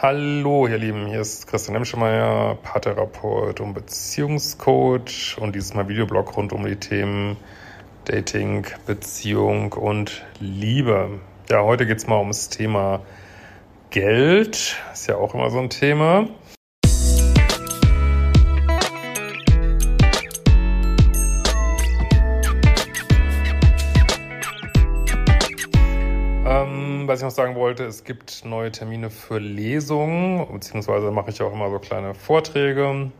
Hallo, ihr Lieben, hier ist Christian Emschemeyer, Paartherapeut und Beziehungscoach und dieses Mal Videoblog rund um die Themen Dating, Beziehung und Liebe. Ja, heute geht es mal ums Thema Geld. Ist ja auch immer so ein Thema. Was ich noch sagen wollte, es gibt neue Termine für Lesungen, beziehungsweise mache ich auch immer so kleine Vorträge,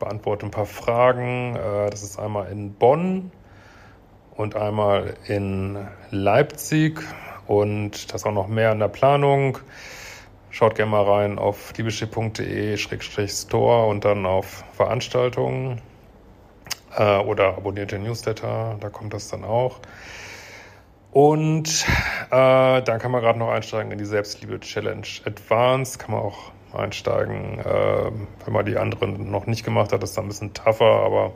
beantworte ein paar Fragen. Äh, das ist einmal in Bonn und einmal in Leipzig und das auch noch mehr in der Planung. Schaut gerne mal rein auf liebeschiff.de-store und dann auf Veranstaltungen äh, oder abonniert den Newsletter, da kommt das dann auch. Und äh, dann kann man gerade noch einsteigen in die Selbstliebe-Challenge Advanced, kann man auch einsteigen, äh, wenn man die anderen noch nicht gemacht hat, das ist dann ein bisschen tougher, aber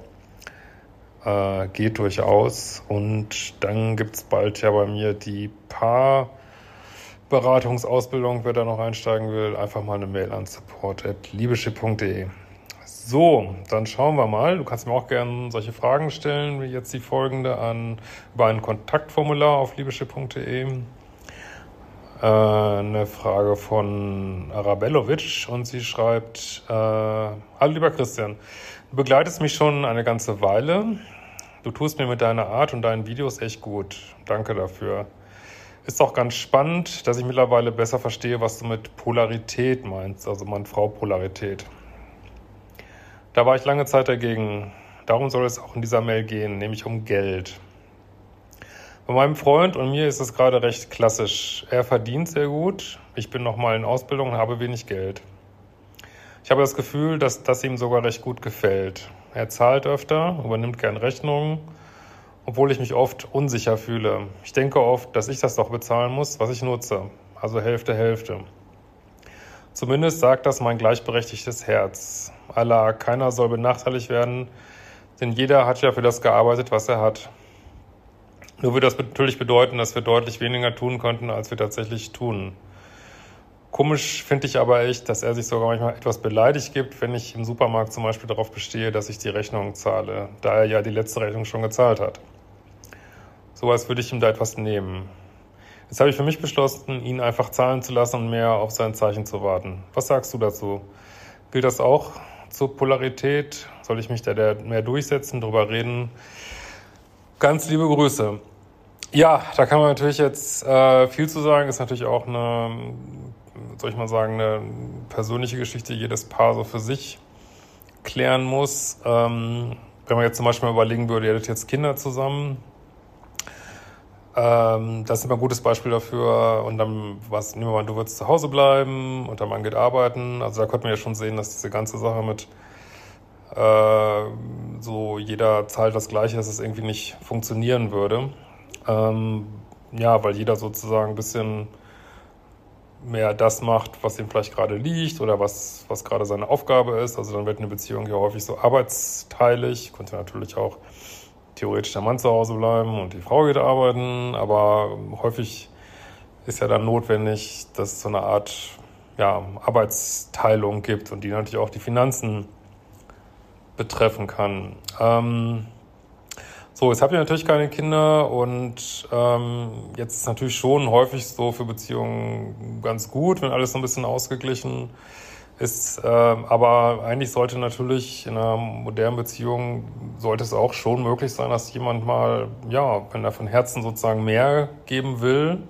äh, geht durchaus. Und dann gibt es bald ja bei mir die Paarberatungsausbildung. Wer da noch einsteigen will, einfach mal eine Mail an support.liebeschip.de. So, dann schauen wir mal. Du kannst mir auch gerne solche Fragen stellen, wie jetzt die folgende, an über ein Kontaktformular auf liebeschip.de. Äh, eine Frage von Arabellovic und sie schreibt, äh, Hallo lieber Christian, du begleitest mich schon eine ganze Weile. Du tust mir mit deiner Art und deinen Videos echt gut. Danke dafür. Ist auch ganz spannend, dass ich mittlerweile besser verstehe, was du mit Polarität meinst, also Mann-Frau-Polarität. Da war ich lange Zeit dagegen. Darum soll es auch in dieser Mail gehen, nämlich um Geld. Bei meinem Freund und mir ist es gerade recht klassisch. Er verdient sehr gut, ich bin noch mal in Ausbildung und habe wenig Geld. Ich habe das Gefühl, dass das ihm sogar recht gut gefällt. Er zahlt öfter, übernimmt gern Rechnungen, obwohl ich mich oft unsicher fühle. Ich denke oft, dass ich das doch bezahlen muss, was ich nutze. Also Hälfte, Hälfte. Zumindest sagt das mein gleichberechtigtes Herz. Allah, keiner soll benachteiligt werden, denn jeder hat ja für das gearbeitet, was er hat. Nur würde das natürlich bedeuten, dass wir deutlich weniger tun könnten, als wir tatsächlich tun. Komisch finde ich aber echt, dass er sich sogar manchmal etwas beleidigt gibt, wenn ich im Supermarkt zum Beispiel darauf bestehe, dass ich die Rechnung zahle, da er ja die letzte Rechnung schon gezahlt hat. So als würde ich ihm da etwas nehmen. Jetzt habe ich für mich beschlossen, ihn einfach zahlen zu lassen und mehr auf sein Zeichen zu warten. Was sagst du dazu? Gilt das auch zur Polarität? Soll ich mich da mehr durchsetzen, drüber reden? Ganz liebe Grüße. Ja, da kann man natürlich jetzt äh, viel zu sagen. Ist natürlich auch eine, soll ich mal sagen, eine persönliche Geschichte, jedes Paar so für sich klären muss. Ähm, wenn man jetzt zum Beispiel überlegen würde, ihr hättet jetzt Kinder zusammen, ähm, das ist immer ein gutes Beispiel dafür. Und dann, was, nehmen wir mal, du würdest zu Hause bleiben und der Mann geht arbeiten. Also da konnte man ja schon sehen, dass diese ganze Sache mit äh, so jeder zahlt das Gleiche, dass es irgendwie nicht funktionieren würde. Ähm, ja, weil jeder sozusagen ein bisschen mehr das macht, was ihm vielleicht gerade liegt oder was, was gerade seine Aufgabe ist. Also dann wird eine Beziehung ja häufig so arbeitsteilig. Könnte natürlich auch theoretisch der Mann zu Hause bleiben und die Frau geht arbeiten, aber häufig ist ja dann notwendig, dass es so eine Art ja, Arbeitsteilung gibt und die natürlich auch die Finanzen betreffen kann. Ähm, so, jetzt habt ihr natürlich keine Kinder und ähm, jetzt ist natürlich schon häufig so für Beziehungen ganz gut, wenn alles so ein bisschen ausgeglichen ist. Äh, aber eigentlich sollte natürlich in einer modernen Beziehung sollte es auch schon möglich sein, dass jemand mal, ja, wenn er von Herzen sozusagen mehr geben will,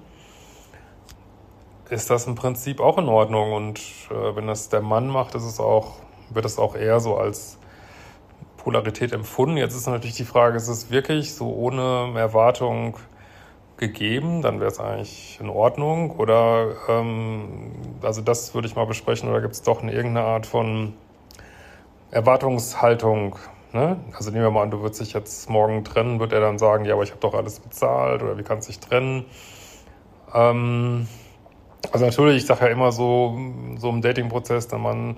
ist das im Prinzip auch in Ordnung. Und äh, wenn das der Mann macht, ist es auch, wird es auch eher so als Polarität empfunden. Jetzt ist natürlich die Frage, ist es wirklich so ohne Erwartung gegeben, dann wäre es eigentlich in Ordnung. Oder ähm, also das würde ich mal besprechen, oder gibt es doch eine, irgendeine Art von Erwartungshaltung? Ne? Also nehmen wir mal an, du würdest dich jetzt morgen trennen, wird er dann sagen, ja, aber ich habe doch alles bezahlt oder wie kannst du dich trennen? Ähm, also natürlich, ich sage ja immer so, so im Dating-Prozess, der Mann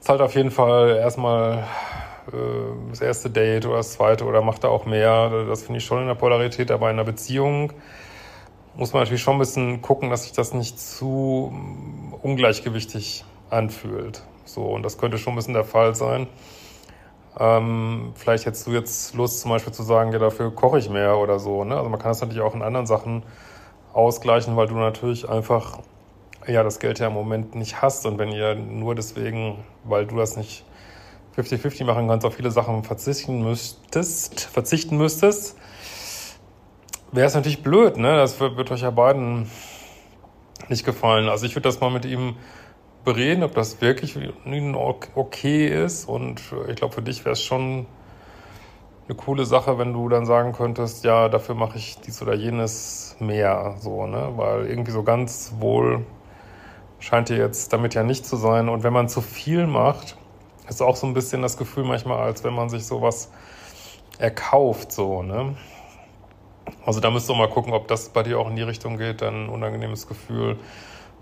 zahlt auf jeden Fall erstmal das erste Date oder das zweite oder macht da auch mehr. Das finde ich schon in der Polarität, aber in einer Beziehung muss man natürlich schon ein bisschen gucken, dass sich das nicht zu ungleichgewichtig anfühlt. So, und das könnte schon ein bisschen der Fall sein. Ähm, vielleicht hättest du jetzt Lust, zum Beispiel zu sagen, ja, dafür koche ich mehr oder so. Ne? Also man kann das natürlich auch in anderen Sachen ausgleichen, weil du natürlich einfach ja das Geld ja im Moment nicht hast. Und wenn ihr nur deswegen, weil du das nicht 50-50 machen kannst, auf viele Sachen verzichten müsstest, verzichten müsstest, wäre es natürlich blöd, ne? Das wird, wird euch ja beiden nicht gefallen. Also ich würde das mal mit ihm bereden, ob das wirklich okay ist. Und ich glaube, für dich wäre es schon eine coole Sache, wenn du dann sagen könntest, ja, dafür mache ich dies oder jenes mehr, so, ne? Weil irgendwie so ganz wohl scheint dir jetzt damit ja nicht zu sein. Und wenn man zu viel macht, ist auch so ein bisschen das Gefühl manchmal, als wenn man sich sowas erkauft, so, ne? Also da müsst du mal gucken, ob das bei dir auch in die Richtung geht, dann ein unangenehmes Gefühl,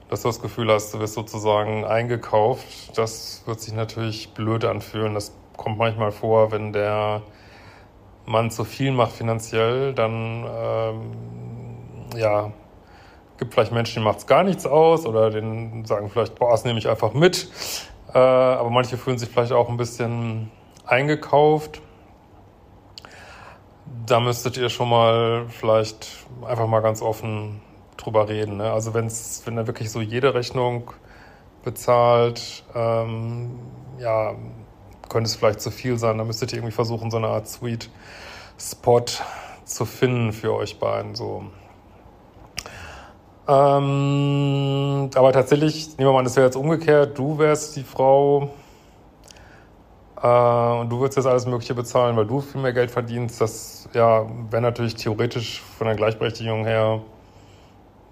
dass du das Gefühl hast, du wirst sozusagen eingekauft. Das wird sich natürlich blöd anfühlen. Das kommt manchmal vor, wenn der Mann zu viel macht finanziell, dann ähm, ja, gibt vielleicht Menschen, die macht es gar nichts aus oder den sagen vielleicht, boah, das nehme ich einfach mit. Äh, aber manche fühlen sich vielleicht auch ein bisschen eingekauft. Da müsstet ihr schon mal vielleicht einfach mal ganz offen drüber reden. Ne? Also wenn's, wenn er wirklich so jede Rechnung bezahlt, ähm, ja, könnte es vielleicht zu viel sein. Da müsstet ihr irgendwie versuchen, so eine Art Sweet Spot zu finden für euch beiden. So. Ähm, aber tatsächlich, nehmen wir mal, das wäre jetzt umgekehrt, du wärst die Frau äh, und du würdest jetzt alles Mögliche bezahlen, weil du viel mehr Geld verdienst. Das ja, wäre natürlich theoretisch von der Gleichberechtigung her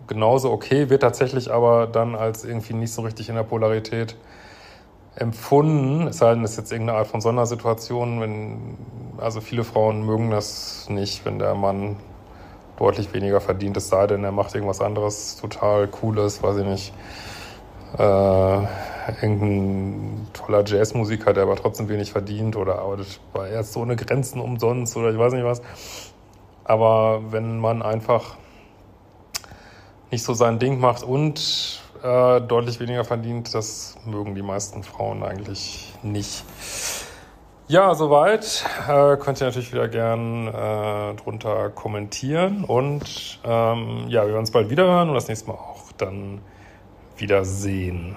genauso okay, wird tatsächlich aber dann als irgendwie nicht so richtig in der Polarität empfunden, es sei denn, es ist jetzt irgendeine Art von Sondersituation, wenn, also viele Frauen mögen das nicht, wenn der Mann deutlich weniger verdient, es sei denn, er macht irgendwas anderes total Cooles, weiß ich nicht, äh, irgendein toller Jazzmusiker, der aber trotzdem wenig verdient oder arbeitet bei Ärzte ohne Grenzen umsonst oder ich weiß nicht was. Aber wenn man einfach nicht so sein Ding macht und äh, deutlich weniger verdient, das mögen die meisten Frauen eigentlich nicht. Ja, soweit. Äh, könnt ihr natürlich wieder gern äh, drunter kommentieren. Und ähm, ja, wir werden uns bald wieder hören und das nächste Mal auch dann wiedersehen.